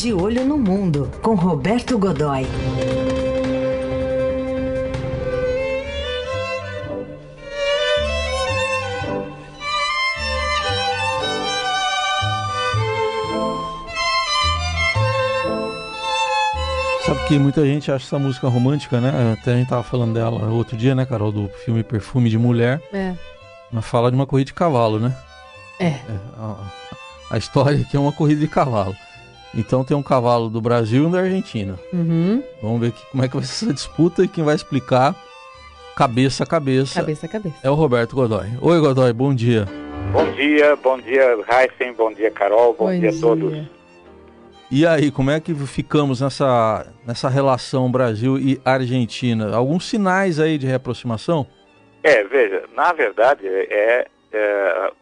De Olho no Mundo, com Roberto Godoy. Sabe que muita gente acha essa música romântica, né? Até a gente tava falando dela outro dia, né, Carol, do filme Perfume de Mulher. É. Mas fala de uma corrida de cavalo, né? É. a, a história aqui é uma corrida de cavalo. Então tem um cavalo do Brasil e um da Argentina. Uhum. Vamos ver que, como é que vai ser essa disputa e quem vai explicar cabeça a cabeça, Cabeça a cabeça. é o Roberto Godoy. Oi, Godoy, bom dia. Bom dia, bom dia, Heisen, bom dia, Carol, bom, dia a todos. E aí, como é que ficamos nessa, nessa relação Brasil e Argentina? Alguns sinais aí de reaproximação? É, veja, na verdade, é, é,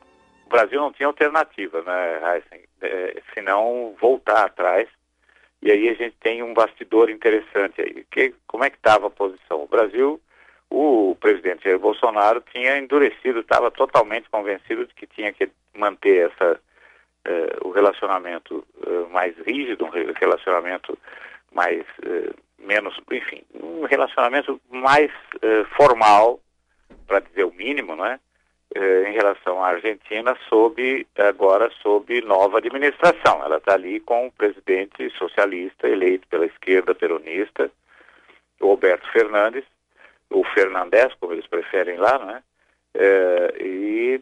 o Brasil não tinha alternativa, né, Heisen, é, senão voltar atrás. E aí a gente tem um bastidor interessante aí. Que, como é que estava a posição? O Brasil, o presidente Jair Bolsonaro tinha endurecido, estava totalmente convencido de que tinha que manter essa, eh, o relacionamento eh, mais rígido, um relacionamento mais eh, menos, enfim, um relacionamento mais formal, para dizer o mínimo, né? Em relação à Argentina, sob agora sob nova administração. Ela está ali com o presidente socialista eleito pela esquerda peronista, Roberto Fernandes, ou Fernandes, como eles preferem lá, né? e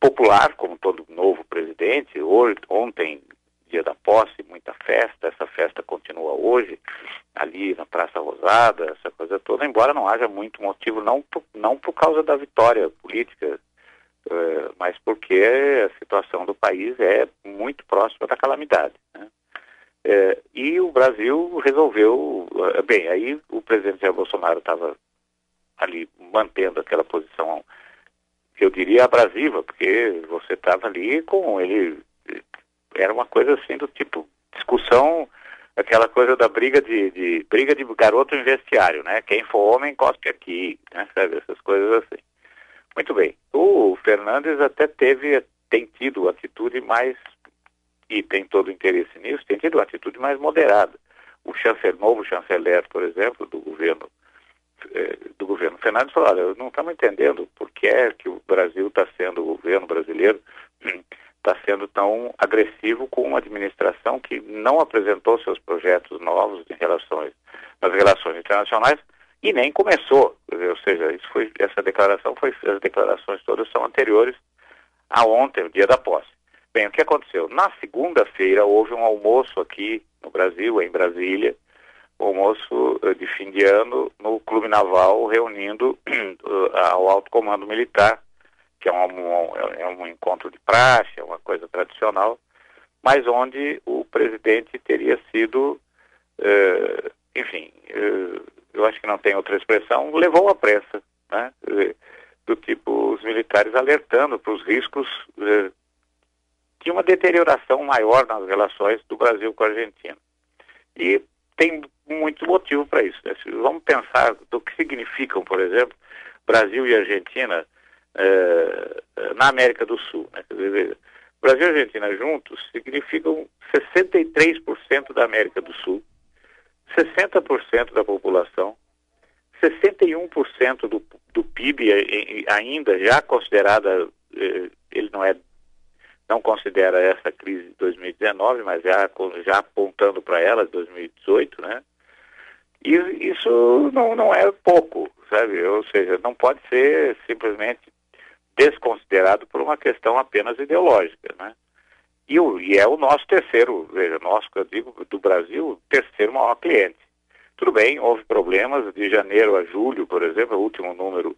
popular, como todo novo presidente. Hoje, ontem, dia da posse, muita festa. Essa festa continua hoje, ali na Praça Rosada, essa coisa toda, embora não haja muito motivo, não por, não por causa da vitória política, uh, mas porque a situação do país é muito próxima da calamidade. Né? Uh, e o Brasil resolveu, uh, bem, aí o presidente Jair Bolsonaro estava ali mantendo aquela posição eu diria abrasiva, porque você estava ali com ele. Era uma coisa assim do tipo discussão, aquela coisa da briga de, de briga de garoto em vestiário, né? Quem for homem, cospe aqui, né? Sabe, essas coisas assim. Muito bem. O Fernandes até teve, tem tido atitude mais, e tem todo o interesse nisso, tem tido atitude mais moderada. O chanceler, novo chanceler, por exemplo, do governo eh, do governo Fernandes falou, olha, não estamos entendendo por que é que o Brasil está sendo, o governo brasileiro está sendo tão agressivo com uma administração que não apresentou seus projetos novos em relações, nas relações internacionais e nem começou. Ou seja, isso foi, essa declaração foi, as declarações todas são anteriores a ontem, o dia da posse. Bem, o que aconteceu? Na segunda-feira houve um almoço aqui no Brasil, em Brasília, almoço eh, de fim de ano no Clube Naval, reunindo ao alto comando militar, que é um, é um encontro de praxe, é uma coisa tradicional, mas onde o presidente teria sido, uh, enfim, uh, eu acho que não tem outra expressão, levou a pressa, né? Do tipo, os militares alertando para os riscos uh, de uma deterioração maior nas relações do Brasil com a Argentina. E tem muito motivo para isso. Né? Vamos pensar do que significam, por exemplo, Brasil e Argentina eh, na América do Sul. Né? Dizer, Brasil e Argentina juntos significam 63% da América do Sul, 60% da população, 61% do, do PIB ainda já considerada, eh, ele não é não considera essa crise de 2019, mas já, já apontando para ela, 2018, né? E isso não, não é pouco, sabe? Ou seja, não pode ser simplesmente desconsiderado por uma questão apenas ideológica, né? E, o, e é o nosso terceiro, veja, nosso, eu digo, do Brasil, terceiro maior cliente. Tudo bem, houve problemas de janeiro a julho, por exemplo, o último número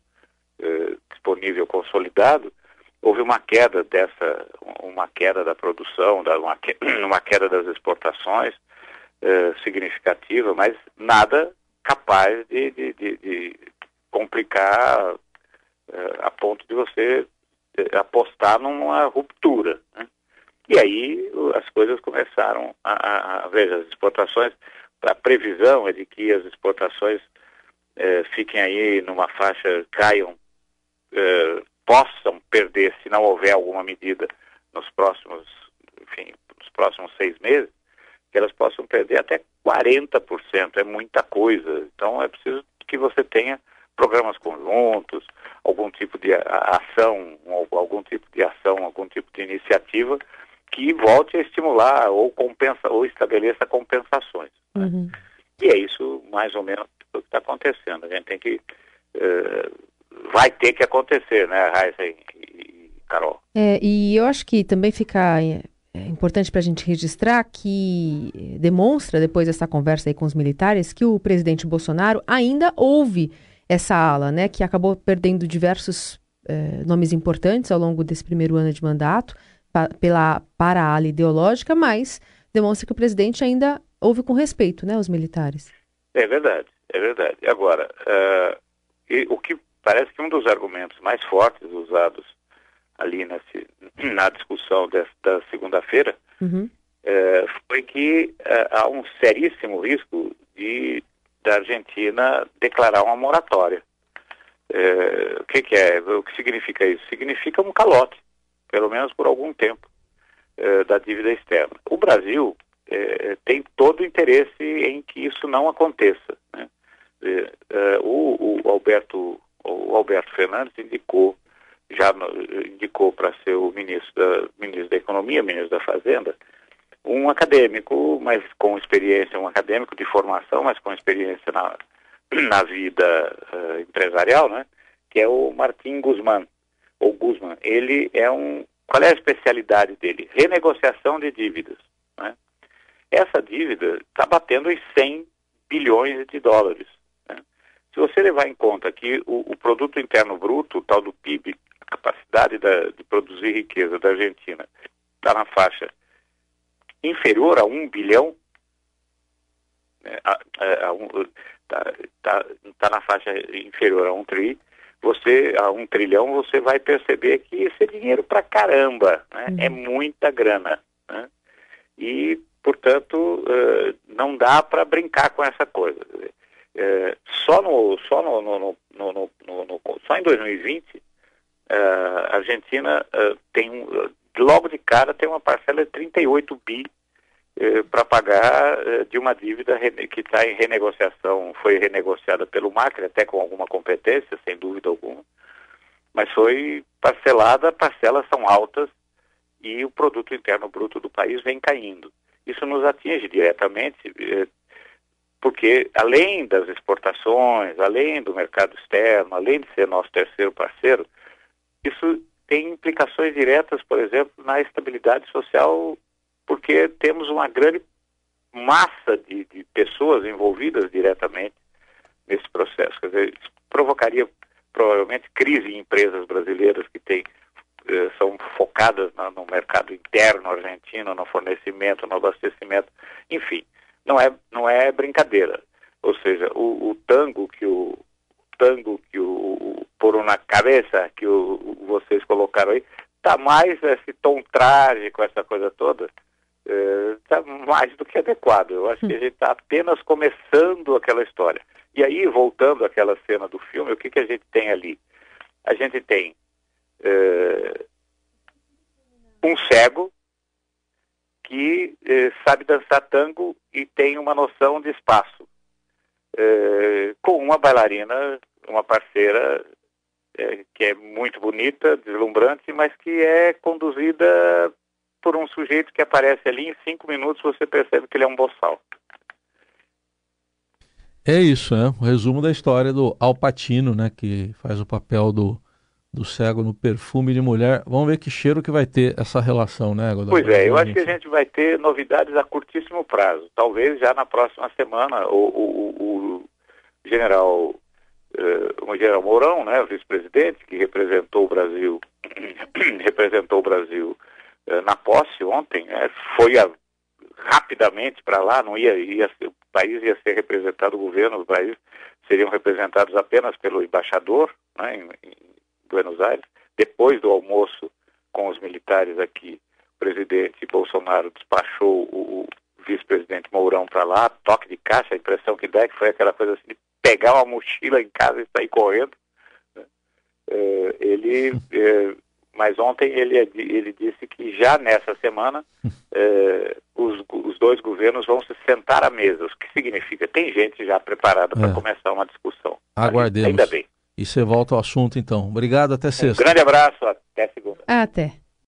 eh, disponível consolidado, houve uma queda dessa, uma queda da produção, uma, uma queda das exportações eh, significativa, mas nada capaz de, de, de, de complicar a ponto de você eh, apostar numa ruptura. Né? E aí as coisas começaram a, a, a, veja, as exportações, a previsão é de que as exportações fiquem aí numa faixa, caiam possam perder se não houver alguma medida nos próximos, enfim, nos próximos seis meses, que elas possam perder até 40%, é muita coisa. Então é preciso que você tenha programas conjuntos, algum tipo de ação, algum tipo de ação, algum tipo de iniciativa que volte a estimular ou compensa ou estabeleça compensações. Né? Uhum. E é isso mais ou menos o que está acontecendo. A gente tem que uh, vai ter que acontecer, né, Raíssa e, e Carol. É, e eu acho que também fica é, é importante para a gente registrar que demonstra depois dessa conversa aí com os militares que o presidente Bolsonaro ainda ouve essa ala, né, que acabou perdendo diversos é, nomes importantes ao longo desse primeiro ano de mandato pa, pela, para a ala ideológica, mas demonstra que o presidente ainda ouve com respeito, né, os militares. É verdade, é verdade. Agora, uh, e, o que parece que um dos argumentos mais fortes usados ali nesse, na discussão desta segunda-feira uhum. uh, foi que uh, há um seríssimo risco de da Argentina declarar uma moratória. É, o que, que, é? O que significa isso? Significa um calote, pelo menos por algum tempo, é, da dívida externa. O Brasil é, tem todo o interesse em que isso não aconteça. Né? É, é, o, o, Alberto, o Alberto Fernandes indicou já indicou para ser o ministro da, ministro da Economia, ministro da Fazenda, um acadêmico, mas com experiência, um acadêmico de formação, mas com experiência na, na vida uh, empresarial, né? Que é o Martim Guzmán, ou Guzmán. Ele é um... Qual é a especialidade dele? Renegociação de dívidas, né? Essa dívida está batendo em 100 bilhões de dólares. Né? Se você levar em conta que o, o produto interno bruto, o tal do PIB, a capacidade da, de produzir riqueza da Argentina, está na faixa inferior a um bilhão, está né, tá, tá, na faixa inferior a um tri, você a um trilhão você vai perceber que isso é dinheiro para caramba, né? uhum. é muita grana, né? e portanto uh, não dá para brincar com essa coisa. Uh, só no só no, no, no, no, só em 2020 uh, eh, a Argentina tem um, logo de cara tem uma parcela de 38 bi eh, para pagar eh, de uma dívida que está em renegociação, foi renegociada pelo Macri, até com alguma competência, sem dúvida alguma, mas foi parcelada, parcelas são altas e o produto interno bruto do país vem caindo. Isso nos atinge diretamente, eh, porque além das exportações, além do mercado externo, além de ser nosso terceiro parceiro, isso tem implicações diretas, por exemplo, na estabilidade social, porque temos uma grande massa de, de pessoas envolvidas diretamente nesse processo. Quer dizer, isso provocaria provavelmente crise em empresas brasileiras que têm eh, são focadas no, no mercado interno argentino, no fornecimento, no abastecimento, enfim, não é não é brincadeira. Ou seja, o, o tango que o tango que o por uma cabeça que o, vocês colocaram aí, está mais esse tom trágico, essa coisa toda, está é, mais do que adequado. Eu acho que a gente está apenas começando aquela história. E aí, voltando àquela cena do filme, o que, que a gente tem ali? A gente tem é, um cego que é, sabe dançar tango e tem uma noção de espaço, é, com uma bailarina, uma parceira é, que é muito bonita, deslumbrante, mas que é conduzida por um sujeito que aparece ali em cinco minutos você percebe que ele é um boçal. É isso, é o resumo da história do Alpatino, né, que faz o papel do, do cego no perfume de mulher. Vamos ver que cheiro que vai ter essa relação, né, Godot? Pois é, eu acho que a gente vai ter novidades a curtíssimo prazo. Talvez já na próxima semana o, o, o general uh, o general Mourão, né, o vice-presidente que representou o Brasil, representou o Brasil uh, na posse ontem, né, foi a, rapidamente para lá, não ia, ia o país ia ser representado, o governo do país seriam representados apenas pelo embaixador, né, em Buenos Aires. Depois do almoço com os militares aqui, o presidente Bolsonaro despachou o, o vice-presidente Mourão para lá, toque de caixa, a impressão que dá é que foi aquela coisa assim de pegar uma mochila em casa e sair correndo. É, ele, é, mas ontem ele, ele disse que já nessa semana é, os, os dois dois governos vão se sentar à mesa. O que significa? Tem gente já preparada para É. começar uma discussão. Aguardemos. Ainda bem. E você volta ao assunto então. Obrigado, até Um sexta. grande abraço, até segunda. Até.